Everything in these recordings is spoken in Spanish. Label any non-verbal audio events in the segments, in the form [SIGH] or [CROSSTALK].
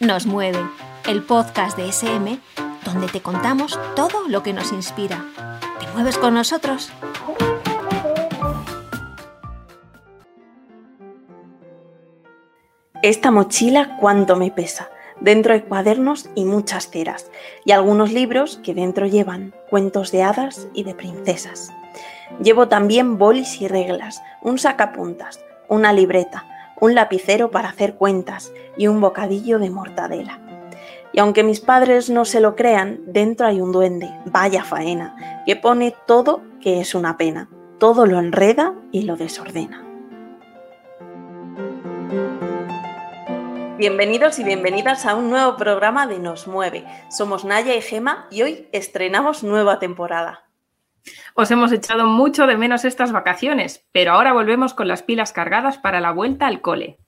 Nos mueve, el podcast de SM donde te contamos todo lo que nos inspira. ¿Te mueves con nosotros? Esta mochila cuánto me pesa. Dentro hay cuadernos y muchas ceras, y algunos libros que dentro llevan cuentos de hadas y de princesas. Llevo también bolis y reglas, un sacapuntas, una libreta, un lapicero para hacer cuentas y un bocadillo de mortadela. Y aunque mis padres no se lo crean, dentro hay un duende, vaya faena, que pone todo que es una pena, todo lo enreda y lo desordena. Bienvenidos y bienvenidas a un nuevo programa de Nos Mueve. Somos Naya y Gema y hoy estrenamos nueva temporada. Os hemos echado mucho de menos estas vacaciones, pero ahora volvemos con las pilas cargadas para la vuelta al cole.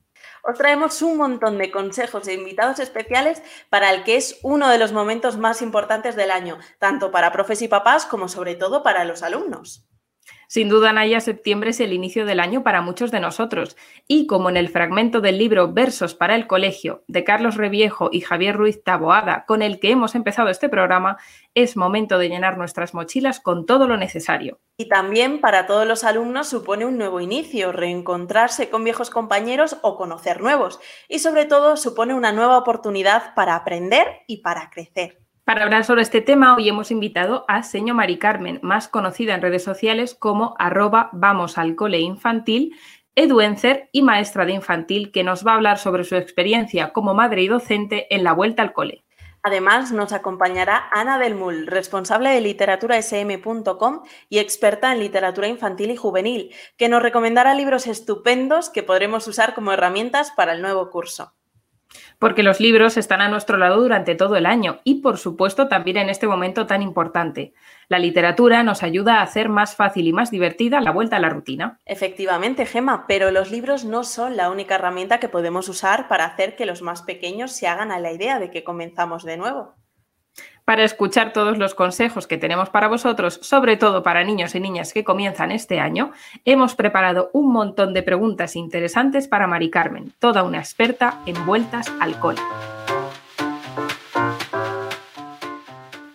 Os traemos un montón de consejos e invitados especiales para el que es uno de los momentos más importantes del año, tanto para profes y papás como sobre todo para los alumnos. Sin duda, Naya, septiembre es el inicio del año para muchos de nosotros. Y como en el fragmento del libro Versos para el Colegio de Carlos Reviejo y Javier Ruiz Taboada, con el que hemos empezado este programa, es momento de llenar nuestras mochilas con todo lo necesario. Y también para todos los alumnos supone un nuevo inicio, reencontrarse con viejos compañeros o conocer nuevos. Y sobre todo supone una nueva oportunidad para aprender y para crecer. Para hablar sobre este tema, hoy hemos invitado a Seño Mari Carmen, más conocida en redes sociales como arroba vamos al cole infantil, eduencer y maestra de infantil, que nos va a hablar sobre su experiencia como madre y docente en la vuelta al cole. Además, nos acompañará Ana del Mul, responsable de literaturaSM.com y experta en literatura infantil y juvenil, que nos recomendará libros estupendos que podremos usar como herramientas para el nuevo curso porque los libros están a nuestro lado durante todo el año y, por supuesto, también en este momento tan importante. La literatura nos ayuda a hacer más fácil y más divertida la vuelta a la rutina. Efectivamente, Gema, pero los libros no son la única herramienta que podemos usar para hacer que los más pequeños se hagan a la idea de que comenzamos de nuevo para escuchar todos los consejos que tenemos para vosotros, sobre todo para niños y niñas que comienzan este año, hemos preparado un montón de preguntas interesantes para Mari Carmen, toda una experta en vueltas al cole.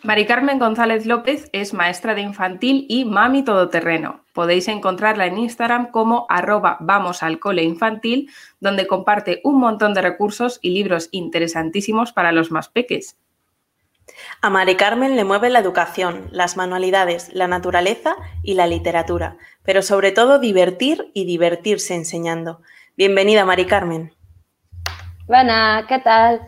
Mari Carmen González López es maestra de infantil y mami todoterreno. Podéis encontrarla en Instagram como arroba vamos al cole infantil, donde comparte un montón de recursos y libros interesantísimos para los más peques. A Mari Carmen le mueve la educación, las manualidades, la naturaleza y la literatura, pero sobre todo divertir y divertirse enseñando. Bienvenida, Mari Carmen. Buena, ¿qué tal?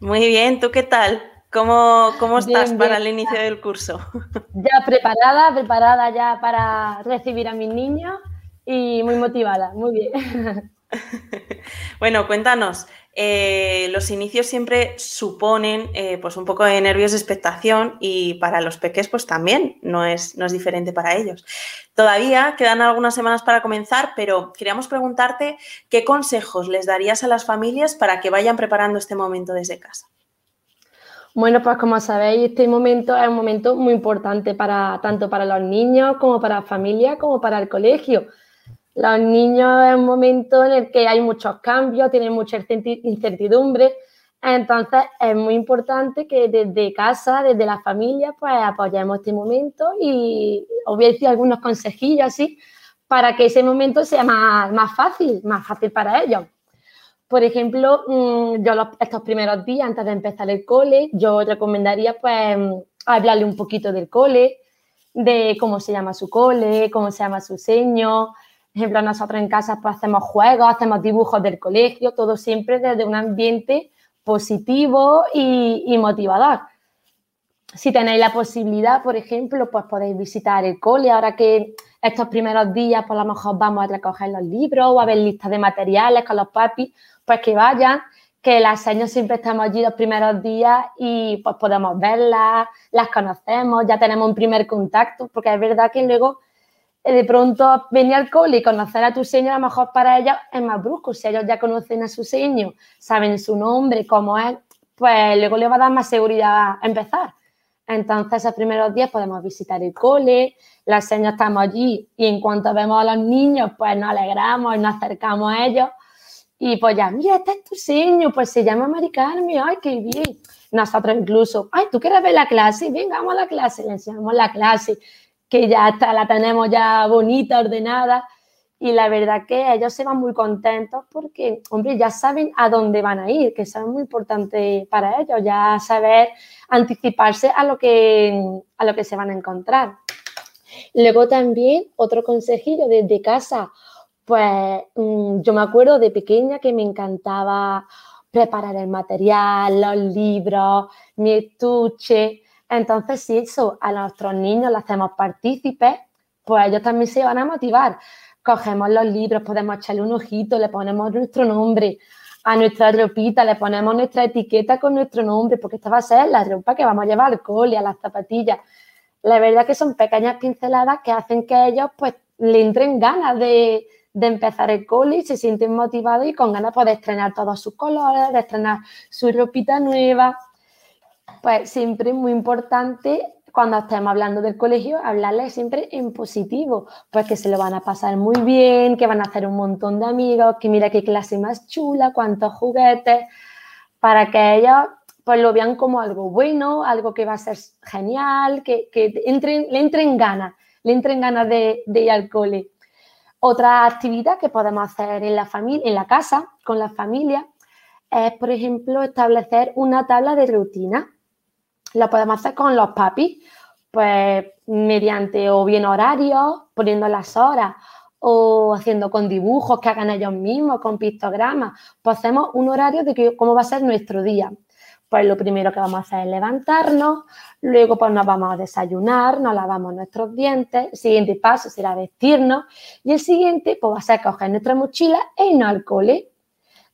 Muy bien, ¿tú qué tal? ¿Cómo, cómo estás para el inicio del curso? [LAUGHS] Ya preparada, preparada ya para recibir a mis niños y muy motivada, muy bien. [LAUGHS] Bueno, cuéntanos, eh, los inicios siempre suponen eh, pues un poco de nervios de expectación y para los peques pues también no es, no es diferente para ellos. Todavía quedan algunas semanas para comenzar, pero queríamos preguntarte qué consejos les darías a las familias para que vayan preparando este momento desde casa. Bueno, pues como sabéis, este momento es un momento muy importante para tanto para los niños como para la familia como para el colegio los niños es un momento en el que hay muchos cambios, tienen mucha incertidumbre, entonces es muy importante que desde casa, desde la familia, pues apoyemos este momento y os voy a decir algunos consejillos así para que ese momento sea más, más fácil, más fácil para ellos. Por ejemplo, mm, yo estos primeros días antes de empezar el cole, yo recomendaría pues hablarle un poquito del cole, de cómo se llama su cole, cómo se llama su seño, ejemplo, nosotros en casa pues hacemos juegos, hacemos dibujos del colegio, todo siempre desde un ambiente positivo y, motivador. Si tenéis la posibilidad, por ejemplo, pues podéis visitar el cole, ahora que estos primeros días, por pues, lo mejor vamos a recoger los libros o a ver listas de materiales con los papis, pues que vayan, que las señas siempre estamos allí los primeros días y pues podemos verlas, las conocemos, ya tenemos un primer contacto, porque es verdad que luego de pronto venir al cole y conocer a tu seño, a lo mejor para ellos es más brusco. Si ellos ya conocen a su seño, saben su nombre, cómo es, pues luego les va a dar más seguridad a empezar. Entonces, esos primeros días podemos visitar el cole, las señas estamos allí y en cuanto vemos a los niños, pues nos alegramos nos acercamos a ellos. Y pues ya, mira, este es tu seño, pues se llama Mari Carmen, ay, qué bien. Nosotros incluso, ay, ¿tú quieres ver la clase? Venga, vamos a la clase, le enseñamos la clase, que ya está, la tenemos ya bonita, ordenada. Y la verdad que ellos se van muy contentos porque, hombre, ya saben a dónde van a ir, que eso es muy importante para ellos, ya saber anticiparse a lo que, a lo que se van a encontrar. Luego también otro consejillo desde casa, pues mm, yo me acuerdo de pequeña que me encantaba preparar el material, los libros, mi estuche. Entonces, si eso a nuestros niños le hacemos partícipes, pues ellos también se van a motivar. Cogemos los libros, podemos echarle un ojito, le ponemos nuestro nombre a nuestra ropita, le ponemos nuestra etiqueta con nuestro nombre, porque esta va a ser la ropa que vamos a llevar al cole, a las zapatillas. La verdad que son pequeñas pinceladas que hacen que ellos pues le entren ganas de, de empezar el cole y se sienten motivados y con ganas pues, de estrenar todos sus colores, de estrenar su ropita nueva. Pues siempre es muy importante cuando estemos hablando del colegio, hablarles siempre en positivo, pues que se lo van a pasar muy bien, que van a hacer un montón de amigos, que mira qué clase más chula, cuántos juguetes, para que ellos pues lo vean como algo bueno, algo que va a ser genial, que, que entren, le entren ganas, le entren ganas de, de ir al cole. Otra actividad que podemos hacer en la familia, en la casa, con la familia, es, por ejemplo, establecer una tabla de rutina. La podemos hacer con los papis, pues mediante o bien horarios, poniendo las horas, o haciendo con dibujos que hagan ellos mismos, con pictogramas. Pues hacemos un horario de cómo va a ser nuestro día pues lo primero que vamos a hacer es levantarnos, luego pues nos vamos a desayunar, nos lavamos nuestros dientes, el siguiente paso será vestirnos y el siguiente pues va a ser coger nuestra mochila e irnos al cole.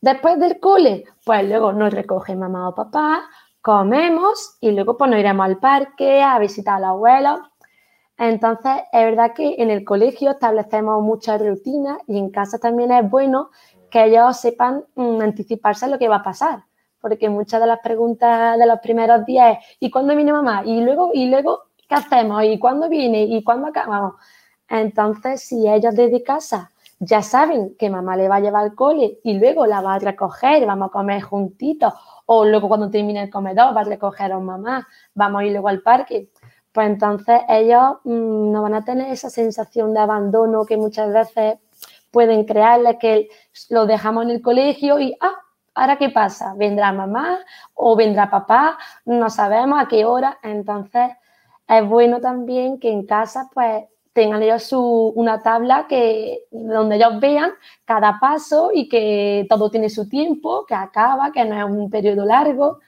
Después del cole, pues luego nos recoge mamá o papá, comemos y luego pues nos iremos al parque a visitar a los abuelos. Entonces, es verdad que en el colegio establecemos muchas rutinas y en casa también es bueno que ellos sepan mm, anticiparse a lo que va a pasar porque muchas de las preguntas de los primeros días es ¿y cuándo viene mamá? Y luego, y luego ¿qué hacemos? ¿Y cuándo viene? ¿Y cuándo acabamos? Entonces, si ellos desde casa ya saben que mamá le va a llevar al cole y luego la va a recoger, vamos a comer juntitos, o luego cuando termine el comedor va a recoger a mamá, vamos a ir luego al parque, pues entonces ellos mm, no van a tener esa sensación de abandono que muchas veces pueden crearles que lo dejamos en el colegio y, ah, ¿ahora qué pasa? ¿Vendrá mamá o vendrá papá? No sabemos a qué hora. Entonces, es bueno también que en casa, pues, tengan ellos su, una tabla que, donde ellos vean cada paso y que todo tiene su tiempo, que acaba, que no es un periodo largo.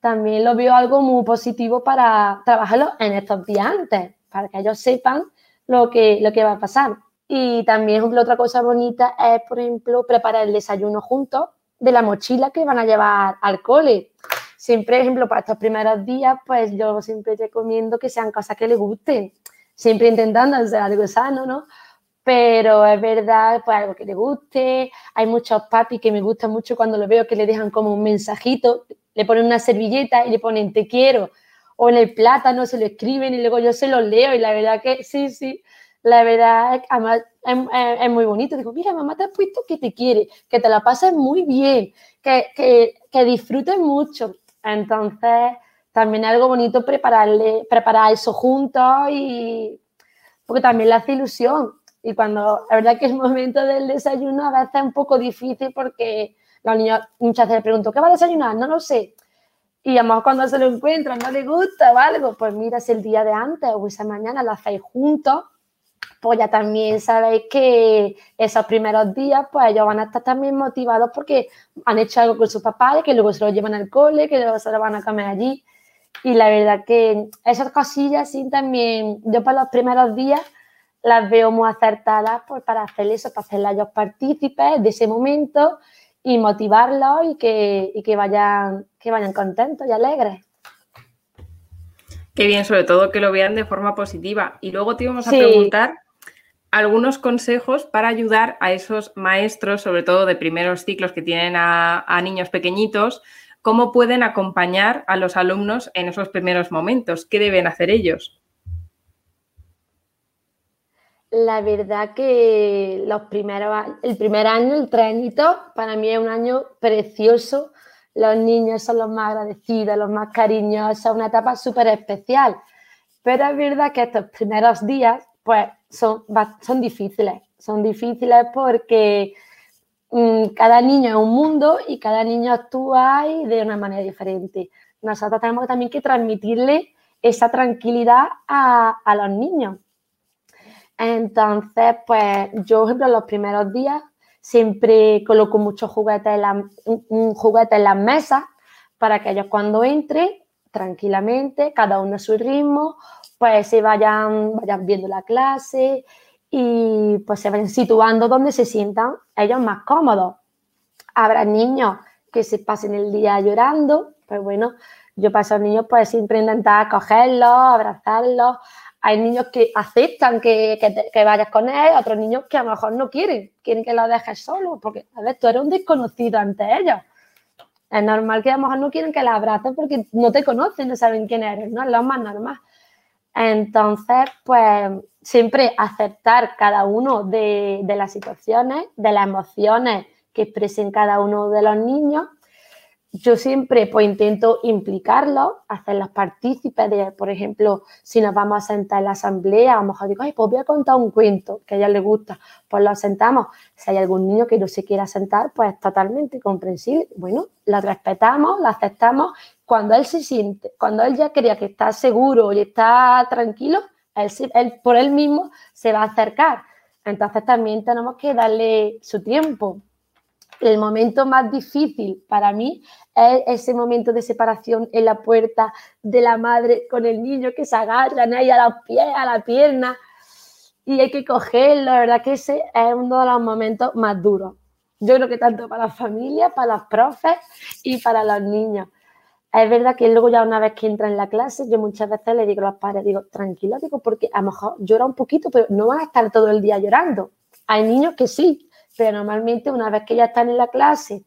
También lo veo algo muy positivo para trabajarlo en estos días antes, para que ellos sepan lo que, lo que va a pasar. Y también otra cosa bonita es, por ejemplo, preparar el desayuno juntos de la mochila que van a llevar al cole. Siempre, por ejemplo, para estos primeros días, pues yo siempre recomiendo que sean cosas que les gusten, siempre intentando hacer algo sano, ¿no? Pero es verdad, pues algo que le guste. Hay muchos papis que me gustan mucho cuando lo veo que le dejan como un mensajito, le ponen una servilleta y le ponen te quiero. O en el plátano se lo escriben y luego yo se lo leo y la verdad que sí, sí, la verdad es que es, muy bonito. Digo, mira, mamá te ha puesto que te quiere, que te la pases muy bien, que, que, que disfrutes mucho. Entonces, también es algo bonito prepararle, preparar eso juntos y porque también le hace ilusión. Y cuando, la verdad que el momento del desayuno a veces es un poco difícil porque los niños muchas veces le pregunto, ¿qué va a desayunar? No lo sé. Y además cuando se lo encuentran, no le gusta o algo, pues mira, si el día de antes o esa mañana lo hacéis juntos, pues ya también sabéis que esos primeros días, pues ellos van a estar también motivados porque han hecho algo con sus papás, que luego se lo llevan al cole, que luego se lo van a comer allí. Y la verdad que esas cosillas sí también, yo para los primeros días las veo muy acertadas pues, para hacer eso, para hacerles a ellos partícipes de ese momento y motivarlos y que, y que, vayan, que vayan contentos y alegres. Qué bien, sobre todo que lo vean de forma positiva. Y luego te íbamos a preguntar algunos consejos para ayudar a esos maestros, sobre todo de primeros ciclos que tienen a, niños pequeñitos, cómo pueden acompañar a los alumnos en esos primeros momentos, qué deben hacer ellos. La verdad que los primeros, el primer año, el trenito, para mí es un año precioso. Los niños son los más agradecidos, los más cariñosos, una etapa súper especial. Pero es verdad que estos primeros días, pues, son, son difíciles. Son difíciles porque cada niño es un mundo y cada niño actúa de una manera diferente. Nosotros tenemos también que transmitirle esa tranquilidad a, a los niños entonces, pues yo, por ejemplo, los primeros días siempre coloco muchos juguetes en, la, un juguete en las mesas para que ellos cuando entren tranquilamente, cada uno a su ritmo, pues se vayan, vayan viendo la clase y pues se vayan situando donde se sientan ellos más cómodos. Habrá niños que se pasen el día llorando, pues bueno, yo para esos niños pues siempre intentar cogerlos, abrazarlos, hay niños que aceptan que, vayas con él, otros niños que a lo mejor no quieren, quieren que lo dejes solo, porque, a ver, tú eres un desconocido ante ellos. Es normal que a lo mejor no quieren que la abraces porque no te conocen, no saben quién eres, ¿no? Es lo más normal. Entonces, pues siempre aceptar cada uno de, las situaciones, de las emociones que expresen cada uno de los niños yo siempre pues intento implicarlos, hacerlos partícipes de, por ejemplo, si nos vamos a sentar en la asamblea, a lo mejor digo, pues voy a contar un cuento que a ella le gusta, pues lo sentamos. Si hay algún niño que no se quiera sentar, pues totalmente comprensible. Bueno, lo respetamos, lo aceptamos. Cuando él se siente, cuando él ya crea que está seguro y está tranquilo, por él mismo se va a acercar. Entonces también tenemos que darle su tiempo el momento más difícil para mí es ese momento de separación en la puerta de la madre con el niño que se agarran ahí a los pies, a la pierna y hay que cogerlo. La verdad que ese es uno de los momentos más duros. Yo creo que tanto para la familia, para los profes y para los niños. Es verdad que luego ya una vez que entra en la clase, yo muchas veces le digo a los padres, digo, tranquilo, digo, porque a lo mejor llora un poquito, pero no van a estar todo el día llorando. Hay niños que sí, pero normalmente una vez que ya están en la clase,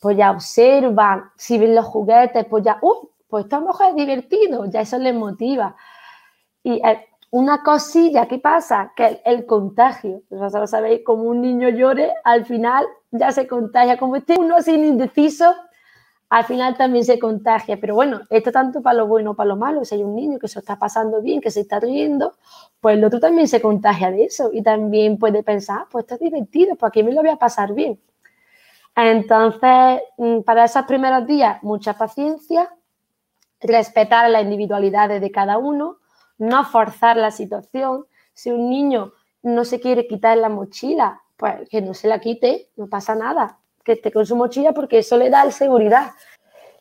pues ya observan, si ven los juguetes, pues ya, ¡uh! Pues esta mujer es divertido, ya eso les motiva. Y eh, una cosilla que pasa, que el, contagio, vosotros sabéis, como un niño llore, al final ya se contagia, como este uno sin indeciso, al final también se contagia. Pero bueno, esto tanto para lo bueno para lo malo. Si hay un niño que se está pasando bien, que se está riendo, pues el otro también se contagia de eso y también puede pensar, ah, pues esto es divertido, pues aquí me lo voy a pasar bien. Entonces, mm, para esos primeros días, mucha paciencia, respetar las individualidades de cada uno, no forzar la situación. Si un niño no se quiere quitar la mochila, pues que no se la quite, no pasa nada que esté con su mochila porque eso le da seguridad.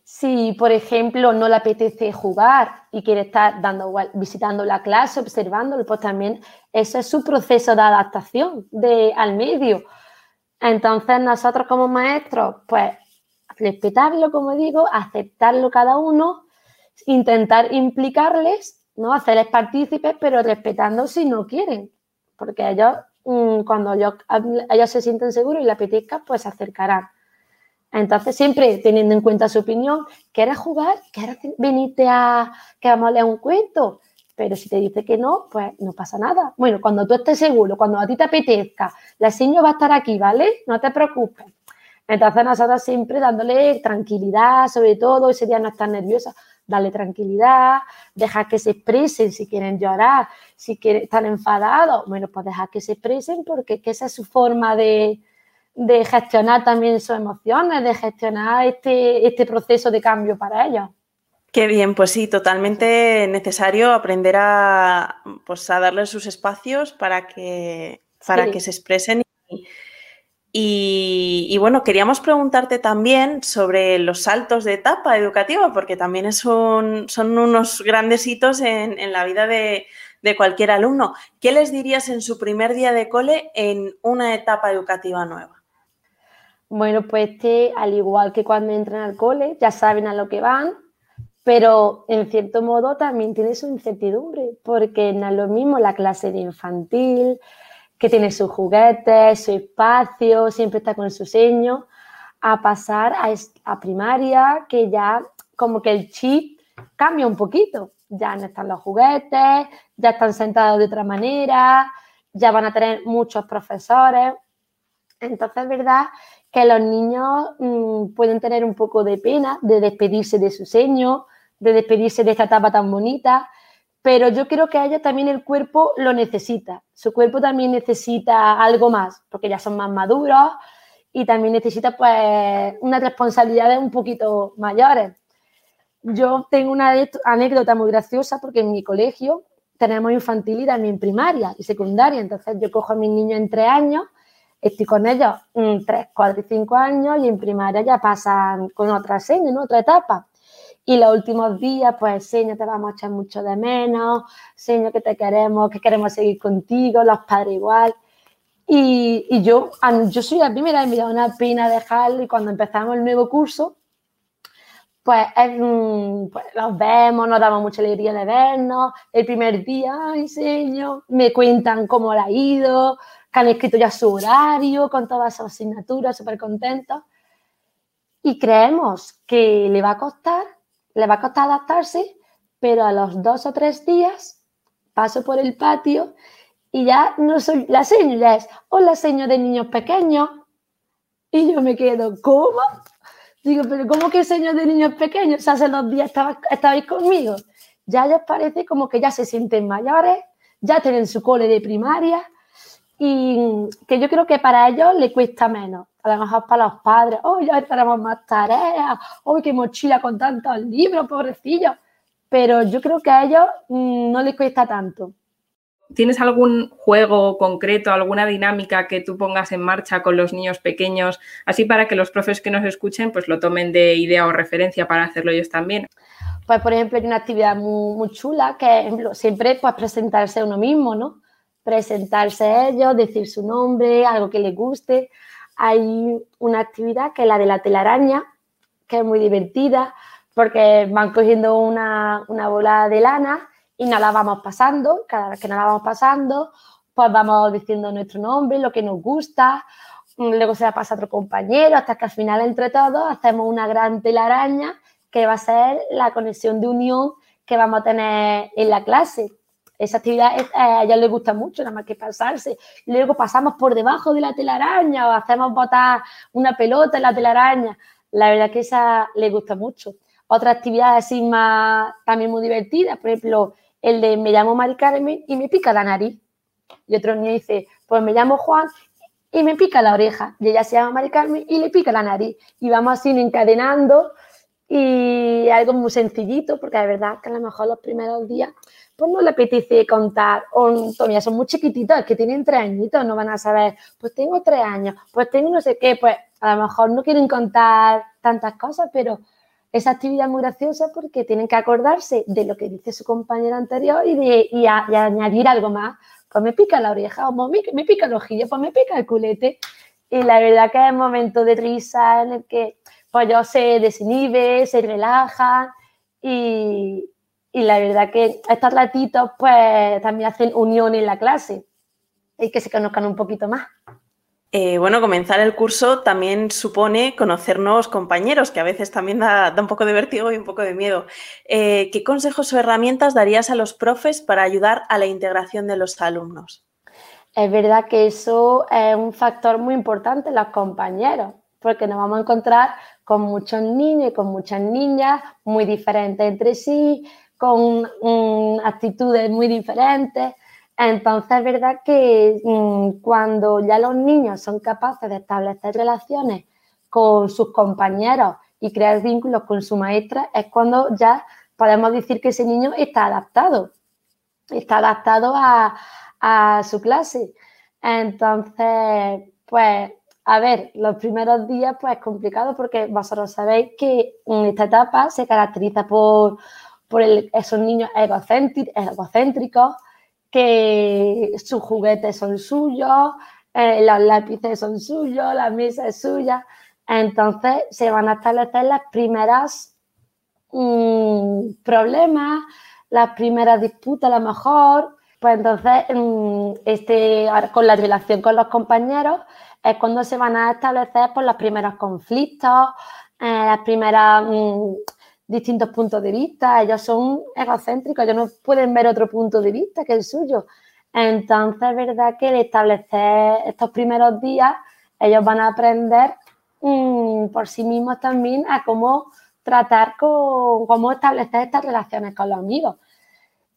Si, por ejemplo, no le apetece jugar y quiere estar dando, visitando la clase, observándolo, pues también ese es su proceso de adaptación de, al medio. Entonces, nosotros como maestros, pues respetarlo, como digo, aceptarlo cada uno, intentar implicarles, ¿no? Hacerles partícipes, pero respetando si no quieren, porque ellos cuando ellos, se sienten seguros y le apetezca, pues se acercarán. Entonces, siempre teniendo en cuenta su opinión, ¿quieres jugar? ¿Quieres venirte a que vamos a leer un cuento? Pero si te dice que no, pues no pasa nada. Bueno, cuando tú estés seguro, cuando a ti te apetezca, la señora va a estar aquí, ¿vale? No te preocupes. Entonces, nosotros siempre dándole tranquilidad, sobre todo, ese día no estar nerviosa darle tranquilidad, dejar que se expresen si quieren llorar, si quieren, están enfadados, bueno, pues dejar que se expresen porque esa es su forma de, gestionar también sus emociones, de gestionar este, este proceso de cambio para ellos. Qué bien, pues sí, totalmente necesario aprender a, pues, a darles sus espacios para que, para que se expresen y, y, bueno, queríamos preguntarte también sobre los saltos de etapa educativa, porque también son unos grandes hitos en, la vida de, cualquier alumno. ¿Qué les dirías en su primer día de cole en una etapa educativa nueva? Bueno, pues este, al igual que cuando entran al cole, ya saben a lo que van, pero en cierto modo también tiene su incertidumbre, porque no es lo mismo la clase de infantil, que tiene sus juguetes, su espacio, siempre está con su seño, a pasar a, primaria, que ya como que el chip cambia un poquito. Ya no están los juguetes, ya están sentados de otra manera, ya van a tener muchos profesores. Entonces es verdad que los niños mm, pueden tener un poco de pena de despedirse de su seño, de despedirse de esta etapa tan bonita, pero yo creo que a ellos también el cuerpo lo necesita. Su cuerpo también necesita algo más, porque ya son más maduros y también necesita pues unas responsabilidades un poquito mayores. Yo tengo una anécdota muy graciosa porque en mi colegio tenemos infantil y también primaria y secundaria. Entonces yo cojo a mis niños en tres años, estoy con ellos en tres, cuatro y cinco años y en primaria ya pasan con otra seña, ¿no? otra etapa. Y los últimos días, pues, señor, te vamos a echar mucho de menos, señor, que te queremos, que queremos seguir contigo, los padres igual. Y, y yo, yo soy la primera y me da una pena dejarlo y cuando empezamos el nuevo curso, pues, pues, los vemos, nos damos mucha alegría de vernos. El primer día, ay, señor, me cuentan cómo le ha ido, que han escrito ya su horario, con todas sus asignaturas, súper contentos. Y creemos que le va a costar, le va a costar adaptarse, pero a los dos o tres días paso por el patio y ya no soy la señora, es hola señor de niños pequeños. Y yo me quedo, ¿cómo? Digo, pero ¿cómo que señor de niños pequeños? hace dos días estabais conmigo. Ya les parece como que ya se sienten mayores, ya tienen su cole de primaria y que yo creo que para ellos le cuesta menos. A lo mejor para los padres, oh, ya tenemos más tareas, oh, qué mochila con tantos libros, pobrecillos. Pero yo creo que a ellos mm, no les cuesta tanto. ¿Tienes algún juego concreto, alguna dinámica que tú pongas en marcha con los niños pequeños, así para que los profes que nos escuchen pues lo tomen de idea o referencia para hacerlo ellos también? Pues, por ejemplo, hay una actividad muy, chula que siempre pues presentarse uno mismo, ¿no? Presentarse ellos, decir su nombre, algo que les guste. Hay una actividad que es la de la telaraña, que es muy divertida porque van cogiendo una, una bola de lana y nos la vamos pasando, cada vez que nos la vamos pasando, pues vamos diciendo nuestro nombre, lo que nos gusta, luego se la pasa a otro compañero, hasta que al final entre todos hacemos una gran telaraña que va a ser la conexión de unión que vamos a tener en la clase. Esa actividad eh, a ella le gusta mucho, nada más que pasarse. Luego pasamos por debajo de la telaraña o hacemos botar una pelota en la telaraña. La verdad que esa le gusta mucho. Otra actividad así más también muy divertida, por ejemplo, el de me llamo Mari Carmen y me pica la nariz. Y otro niño dice, pues me llamo Juan y me pica la oreja. Y ella se llama Mari Carmen y le pica la nariz. Y vamos así encadenando y algo muy sencillito, porque de verdad que a lo mejor los primeros días pues no le apetece contar, o todavía son muy chiquititos, que tienen tres añitos, no van a saber, pues tengo tres años, pues tengo no sé qué, pues a lo mejor no quieren contar tantas cosas, pero esa actividad muy graciosa porque tienen que acordarse de lo que dice su compañero anterior y, de, añadir algo más. Pues me pica la oreja, o me, pica el ojillo, pues me pica el culete. Y la verdad que es momento de risa en el que pues yo se desinhibe, se relaja y, y la verdad que estos ratitos pues también hacen unión en la clase y que se conozcan un poquito más. Eh, bueno, comenzar el curso también supone conocer nuevos compañeros, que a veces también da, un poco de vértigo y un poco de miedo. Eh, ¿Qué consejos o herramientas darías a los profes para ayudar a la integración de los alumnos? Es verdad que eso es un factor muy importante, los compañeros, porque nos vamos a encontrar con muchos niños y con muchas niñas muy diferentes entre sí, con mm, actitudes muy diferentes. Entonces es verdad que mm, cuando ya los niños son capaces de establecer relaciones con sus compañeros y crear vínculos con su maestra, es cuando ya podemos decir que ese niño está adaptado, está adaptado a, su clase. Entonces, pues, a ver, los primeros días pues es complicado porque vosotros sabéis que esta etapa se caracteriza por, esos niños egocéntricos que sus juguetes son suyos, eh, los lápices son suyos, la mesa es suya. Entonces se van a establecer las primeras mm, problemas, las primeras disputas a lo mejor. Pues entonces, mm, este, con la relación con los compañeros, es cuando se van a establecer pues, los primeros conflictos, eh, las primeras mm, distintos puntos de vista, ellos son egocéntricos, ellos no pueden ver otro punto de vista que el suyo. Entonces, es verdad que el establecer estos primeros días, ellos van a aprender mm, por sí mismos también a cómo tratar con, cómo establecer estas relaciones con los amigos.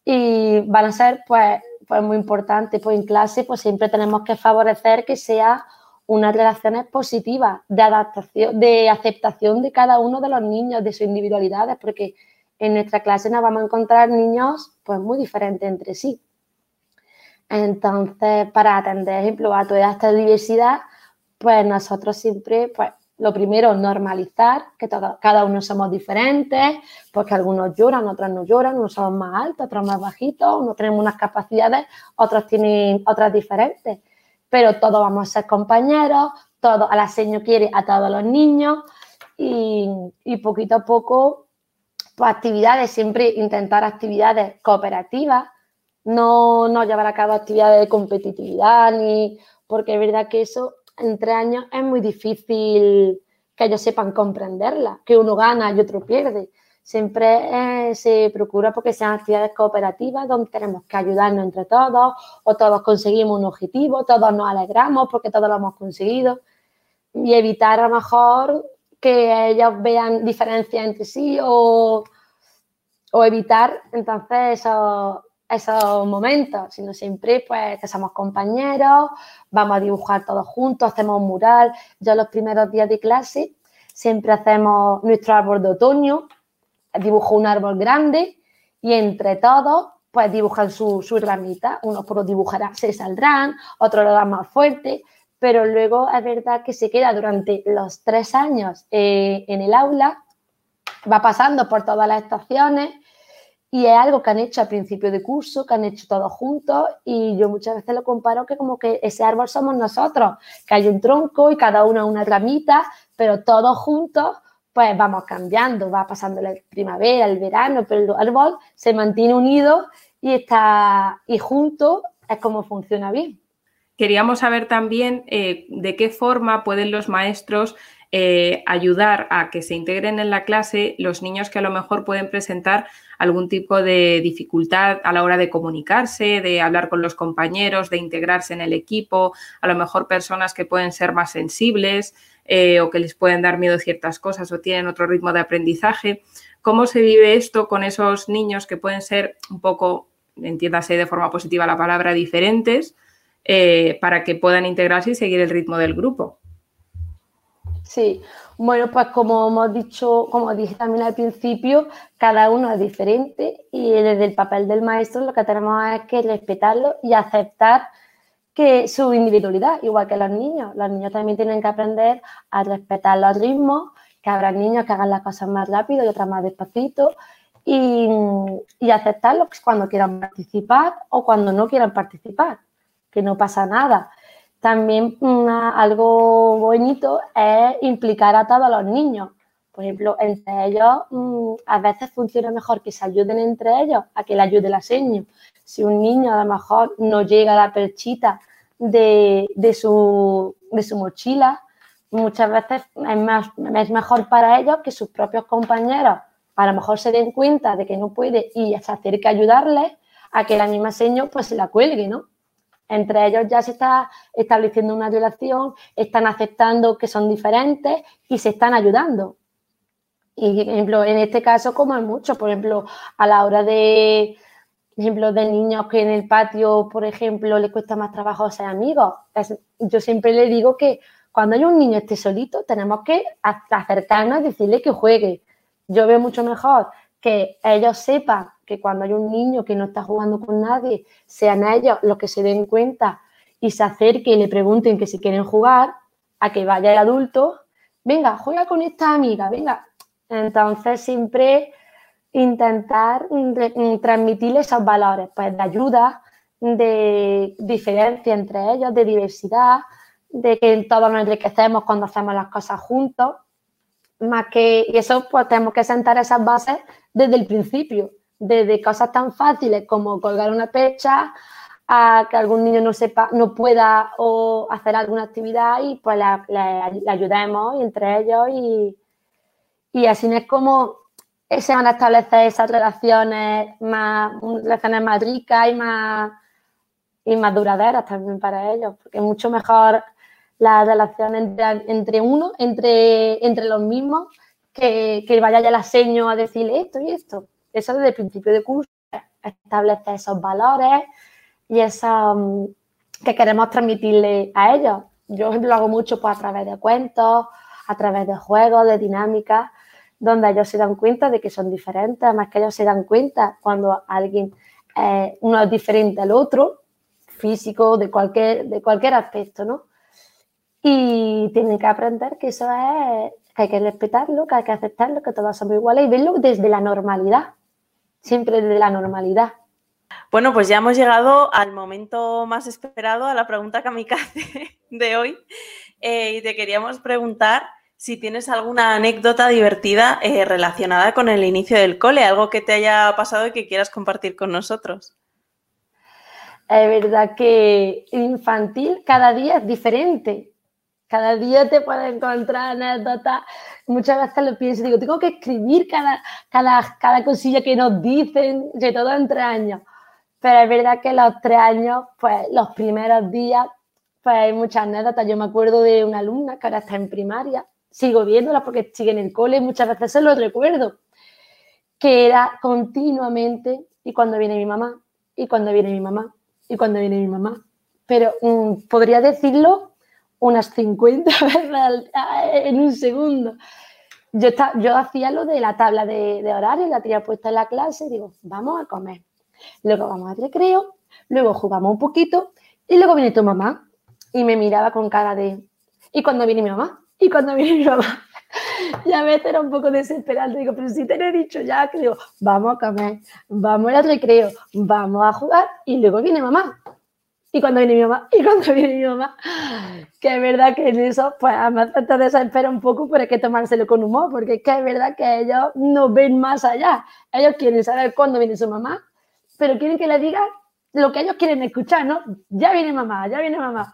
Y van a ser, pues, pues muy importantes. Pues en clase, pues siempre tenemos que favorecer que sea unas relaciones positivas de adaptación, de aceptación de cada uno de los niños, de sus individualidades, porque en nuestra clase nos vamos a encontrar niños pues muy diferentes entre sí. Entonces, para atender, ejemplo, a toda esta diversidad, pues nosotros siempre, pues lo primero, normalizar que cada uno somos diferentes, porque algunos lloran, otros no lloran, unos somos más altos, otros más bajitos, unos tenemos unas capacidades, otros tienen otras diferentes, pero todos vamos a ser compañeros, todo, a la seño quiere a todos los niños y, y poquito a poco, pues actividades, siempre intentar actividades cooperativas, no, no llevar a cabo actividades de competitividad, ni porque es verdad que eso en tres años es muy difícil que ellos sepan comprenderla, que uno gana y otro pierde. Siempre eh, se procura porque sean actividades cooperativas donde tenemos que ayudarnos entre todos o todos conseguimos un objetivo, todos nos alegramos porque todos lo hemos conseguido y evitar a lo mejor que ellos vean diferencias entre sí o, o evitar entonces esos, esos momentos, sino siempre pues que somos compañeros, vamos a dibujar todos juntos, hacemos un mural. Yo los primeros días de clase siempre hacemos nuestro árbol de otoño, dibujo un árbol grande y entre todos pues dibujan su, su ramita, unos por dibujarán, se saldrán, otros lo dan más fuerte, pero luego es verdad que se queda durante los tres años eh, en el aula, va pasando por todas las estaciones y es algo que han hecho al principio de curso, que han hecho todos juntos y yo muchas veces lo comparo que como que ese árbol somos nosotros, que hay un tronco y cada uno una ramita, pero todos juntos pues vamos cambiando, va pasando la primavera, el verano, pero el árbol se mantiene unido y está y junto es como funciona bien. Queríamos saber también eh, de qué forma pueden los maestros eh, ayudar a que se integren en la clase los niños que a lo mejor pueden presentar algún tipo de dificultad a la hora de comunicarse, de hablar con los compañeros, de integrarse en el equipo, a lo mejor personas que pueden ser más sensibles eh, o que les pueden dar miedo ciertas cosas o tienen otro ritmo de aprendizaje. ¿Cómo se vive esto con esos niños que pueden ser un poco, entiéndase de forma positiva la palabra, diferentes, eh, para que puedan integrarse y seguir el ritmo del grupo? Sí, bueno, pues como hemos dicho, como dije también al principio, cada uno es diferente y desde el papel del maestro lo que tenemos es que respetarlo y aceptar que su individualidad, igual que los niños. Los niños también tienen que aprender a respetar los ritmos, que habrá niños que hagan las cosas más rápido y otras más despacito y, y aceptarlos cuando quieran participar o cuando no quieran participar, que no pasa nada. También algo bonito es implicar a todos los niños. Por ejemplo, entre ellos mm, a veces funciona mejor que se ayuden entre ellos a que le ayude la seño. Si un niño a lo mejor no llega a la perchita de, su, mochila, muchas veces es, más, es mejor para ellos que sus propios compañeros a lo mejor se den cuenta de que no puede y se acerque a ayudarles a que la misma seño pues se la cuelgue, ¿no? Entre ellos ya se está estableciendo una relación, están aceptando que son diferentes y se están ayudando. Y, por ejemplo, en este caso, como hay muchos, por ejemplo, a la hora de, ejemplo, de niños que en el patio, por ejemplo, le cuesta más trabajo ser amigos. yo siempre le digo que cuando hay un niño esté solito, tenemos que acercarnos y decirle que juegue. Yo veo mucho mejor que ellos sepan que cuando hay un niño que no está jugando con nadie, sean ellos los que se den cuenta y se acerquen y le pregunten que si quieren jugar, a que vaya el adulto, venga, juega con esta amiga, venga. Entonces siempre intentar transmitirle esos valores, pues de ayuda, de diferencia entre ellos, de diversidad, de que todos nos enriquecemos cuando hacemos las cosas juntos, más que, y eso pues tenemos que sentar esas bases desde el principio, desde cosas tan fáciles como colgar una pecha a que algún niño no sepa, no pueda o hacer alguna actividad y pues le, ayudemos entre ellos y, y así es como se van a establecer esas relaciones más, relaciones más ricas y más, y más duraderas también para ellos, porque es mucho mejor la relación entre, uno, entre, entre los mismos, que, que vaya ya la seño a decirle esto y esto. Eso desde el principio de curso establece esos valores y eso mm, que queremos transmitirle a ellos. Yo, ejemplo, lo hago mucho pues, a través de cuentos, a través de juegos, de dinámicas, donde ellos se dan cuenta de que son diferentes, además que ellos se dan cuenta cuando alguien, uno es diferente al otro, físico, de cualquier, de cualquier aspecto, ¿no? Y tienen que aprender que eso es, que hay que respetarlo, que hay que aceptarlo, que todos somos iguales y verlo desde la normalidad, siempre desde la normalidad. Bueno, pues ya hemos llegado al momento más esperado, a la pregunta kamikaze de hoy. Eh, y te queríamos preguntar si tienes alguna anécdota divertida eh, relacionada con el inicio del cole, algo que te haya pasado y que quieras compartir con nosotros. Es verdad que infantil cada día es diferente. Cada día te puedes encontrar anécdotas. Muchas veces lo pienso digo, tengo que escribir cada, cada, cada cosilla que nos dicen, de todo entre años. Pero es verdad que los tres años, pues los primeros días, pues hay muchas anécdotas. Yo me acuerdo de una alumna que ahora está en primaria, sigo viéndola porque sigue en el cole y muchas veces se lo recuerdo, que era continuamente, y cuando viene mi mamá, y cuando viene mi mamá, y cuando viene mi mamá. Pero mm, podría decirlo unas 50 [LAUGHS] veces en un segundo. Yo, yo hacía lo de la tabla de, de horario, la tenía puesta en la clase y digo, vamos a comer luego vamos al recreo, luego jugamos un poquito y luego viene tu mamá y me miraba con cara de ¿y cuando viene mi mamá? ¿Y cuando viene mi mamá? y a veces era un poco desesperante, digo, pero si te lo he dicho ya, que digo, vamos a comer, vamos al recreo, vamos a jugar y luego viene mamá. ¿Y cuando viene mi mamá? [LAUGHS] ¿Y cuando viene mi mamá? Que es verdad que en eso, pues además te desespera un poco, pero hay que tomárselo con humor, porque es que es verdad que ellos no ven más allá. Ellos quieren saber cuándo viene su mamá, pero quieren que le diga lo que ellos quieren escuchar, ¿no? Ya viene mamá, ya viene mamá.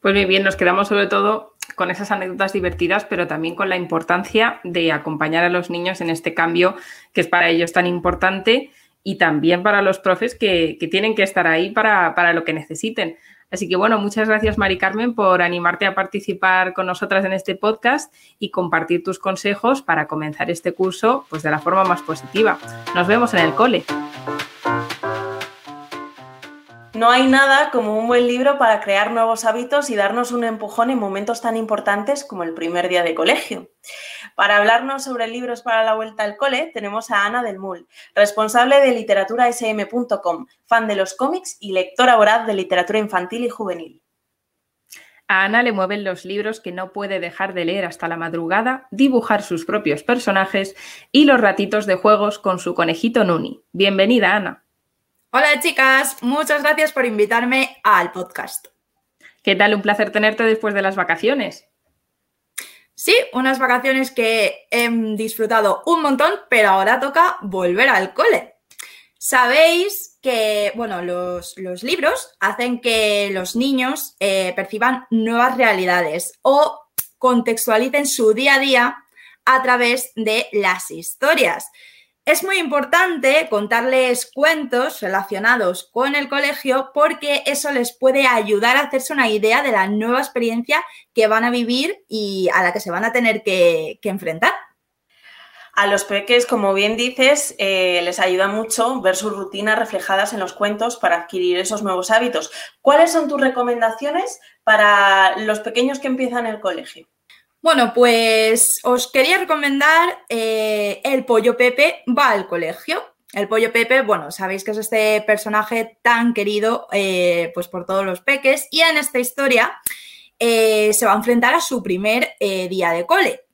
Pues muy bien, nos quedamos sobre todo con esas anécdotas divertidas, pero también con la importancia de acompañar a los niños en este cambio que es para ellos tan importante y también para los profes que, tienen que estar ahí para, para, lo que necesiten. Así que bueno, muchas gracias Mari Carmen por animarte a participar con nosotras en este podcast y compartir tus consejos para comenzar este curso pues de la forma más positiva. Nos vemos en el cole. No hay nada como un buen libro para crear nuevos hábitos y darnos un empujón en momentos tan importantes como el primer día de colegio. Para hablarnos sobre libros para la vuelta al cole, tenemos a Ana del Mul, responsable de literaturaSM.com, fan de los cómics y lectora voraz de literatura infantil y juvenil. A Ana le mueven los libros que no puede dejar de leer hasta la madrugada, dibujar sus propios personajes y los ratitos de juegos con su conejito Nuni. Bienvenida, Ana. Hola chicas, muchas gracias por invitarme al podcast. ¿Qué tal? Un placer tenerte después de las vacaciones. Sí, unas vacaciones que he disfrutado un montón, pero ahora toca volver al cole. Sabéis que, bueno, los, libros hacen que los niños eh, perciban nuevas realidades o contextualicen su día a día a través de las historias. Es muy importante contarles cuentos relacionados con el colegio porque eso les puede ayudar a hacerse una idea de la nueva experiencia que van a vivir y a la que se van a tener que, enfrentar. A los peques, como bien dices, eh, les ayuda mucho ver sus rutinas reflejadas en los cuentos para adquirir esos nuevos hábitos. ¿Cuáles son tus recomendaciones para los pequeños que empiezan el colegio? Bueno, pues os quería recomendar eh, El Pollo Pepe va al colegio. El Pollo Pepe, bueno, sabéis que es este personaje tan querido eh, pues por todos los peques y en esta historia eh, se va a enfrentar a su primer día de cole,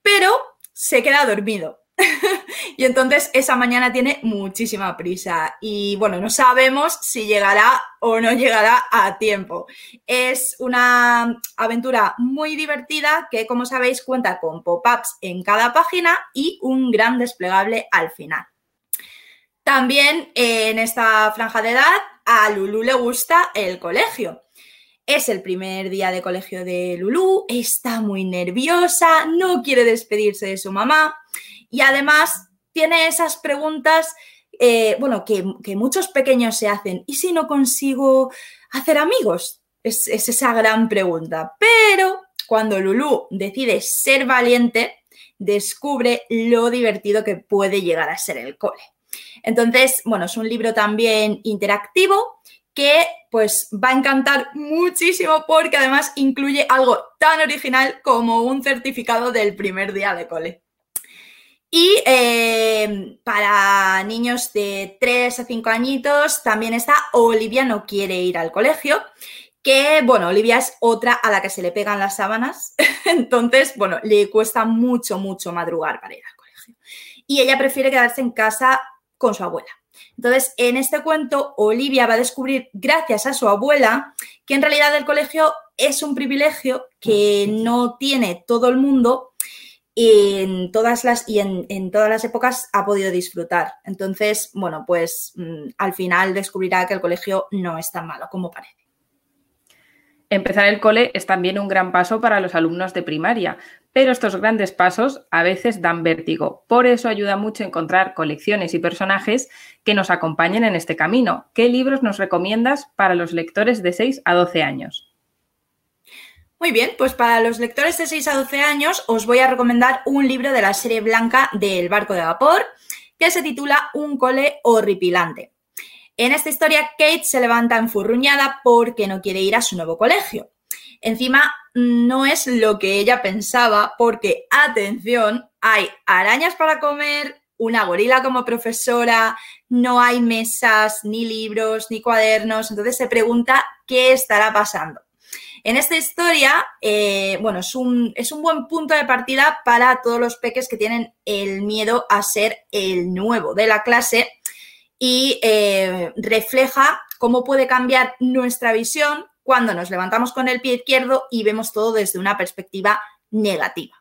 pero se queda dormido. [LAUGHS] y entonces esa mañana tiene muchísima prisa y bueno, no sabemos si llegará o no llegará a tiempo. Es una aventura muy divertida que como sabéis cuenta con pop-ups en cada página y un gran desplegable al final. También en esta franja de edad a Lulu le gusta el colegio. Es el primer día de colegio de Lulu, está muy nerviosa, no quiere despedirse de su mamá y además tiene esas preguntas eh, bueno, que, muchos pequeños se hacen, ¿y si no consigo hacer amigos? Es, es esa gran pregunta. Pero cuando Lulu decide ser valiente, descubre lo divertido que puede llegar a ser el cole. Entonces, bueno, es un libro también interactivo que pues va a encantar muchísimo porque además incluye algo tan original como un certificado del primer día de cole. Y eh, para niños de 3 a 5 añitos también está Olivia no quiere ir al colegio, que bueno, Olivia es otra a la que se le pegan las sábanas, [LAUGHS] entonces bueno, le cuesta mucho, mucho madrugar para ir al colegio. Y ella prefiere quedarse en casa con su abuela. Entonces, en este cuento, Olivia va a descubrir, gracias a su abuela, que en realidad el colegio es un privilegio que no tiene todo el mundo en todas las, y en, todas las épocas ha podido disfrutar. Entonces, bueno, pues mm, al final descubrirá que el colegio no es tan malo como parece. Empezar el cole es también un gran paso para los alumnos de primaria, pero estos grandes pasos a veces dan vértigo. Por eso ayuda mucho encontrar colecciones y personajes que nos acompañen en este camino. ¿Qué libros nos recomiendas para los lectores de 6 a 12 años? Muy bien, pues para los lectores de 6 a 12 años os voy a recomendar un libro de la serie blanca del barco de vapor que se titula Un cole horripilante. En esta historia, Kate se levanta enfurruñada porque no quiere ir a su nuevo colegio. Encima, no es lo que ella pensaba porque, atención, hay arañas para comer, una gorila como profesora, no hay mesas, ni libros, ni cuadernos. Entonces se pregunta qué estará pasando. En esta historia, eh, bueno, es un, es un, buen punto de partida para todos los peques que tienen el miedo a ser el nuevo de la clase y eh, refleja cómo puede cambiar nuestra visión cuando nos levantamos con el pie izquierdo y vemos todo desde una perspectiva negativa.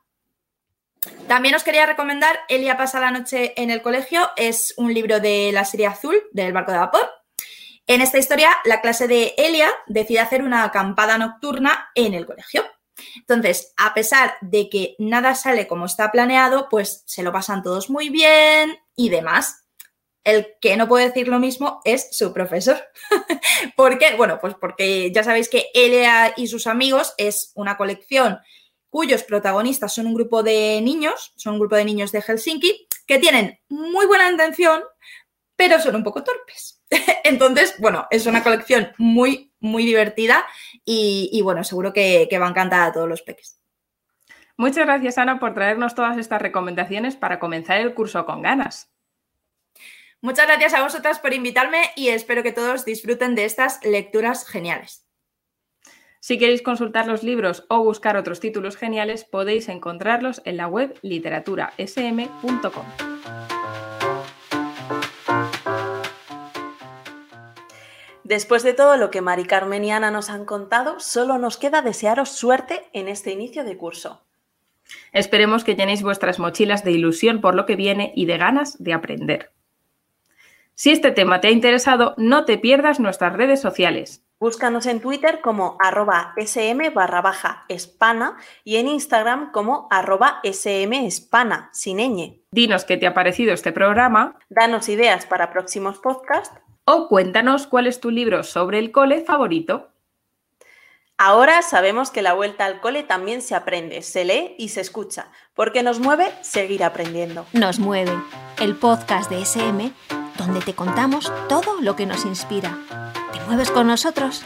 También os quería recomendar Elia pasa la noche en el colegio. Es un libro de la serie azul del barco de vapor. En esta historia, la clase de Elia decide hacer una acampada nocturna en el colegio. Entonces, a pesar de que nada sale como está planeado, pues se lo pasan todos muy bien y demás. El que no puede decir lo mismo es su profesor. [LAUGHS] ¿Por qué? Bueno, pues porque ya sabéis que Elia y sus amigos es una colección cuyos protagonistas son un grupo de niños, son un grupo de niños de Helsinki, que tienen muy buena intención, pero son un poco torpes. [LAUGHS] Entonces, bueno, es una colección muy, muy divertida y, bueno, seguro que, que va a encantar a todos los peques. Muchas gracias, Ana, por traernos todas estas recomendaciones para comenzar el curso con ganas. Muchas gracias a vosotras por invitarme y espero que todos disfruten de estas lecturas geniales. Si queréis consultar los libros o buscar otros títulos geniales, podéis encontrarlos en la web literaturasm.com. Después de todo lo que Mari Carmen y Ana nos han contado, solo nos queda desearos suerte en este inicio de curso. Esperemos que llenéis vuestras mochilas de ilusión por lo que viene y de ganas de aprender. Si este tema te ha interesado, no te pierdas nuestras redes sociales. Búscanos en Twitter como arroba sm barra baja espana y en Instagram como arroba sm espana, sin ñ. Dinos qué te ha parecido este programa. Danos ideas para próximos podcasts. O cuéntanos cuál es tu libro sobre el cole favorito. Ahora sabemos que la vuelta al cole también se aprende, se lee y se escucha, porque nos mueve seguir aprendiendo. Nos mueve, el podcast de SM donde te contamos todo lo que nos inspira. ¿Te mueves con nosotros?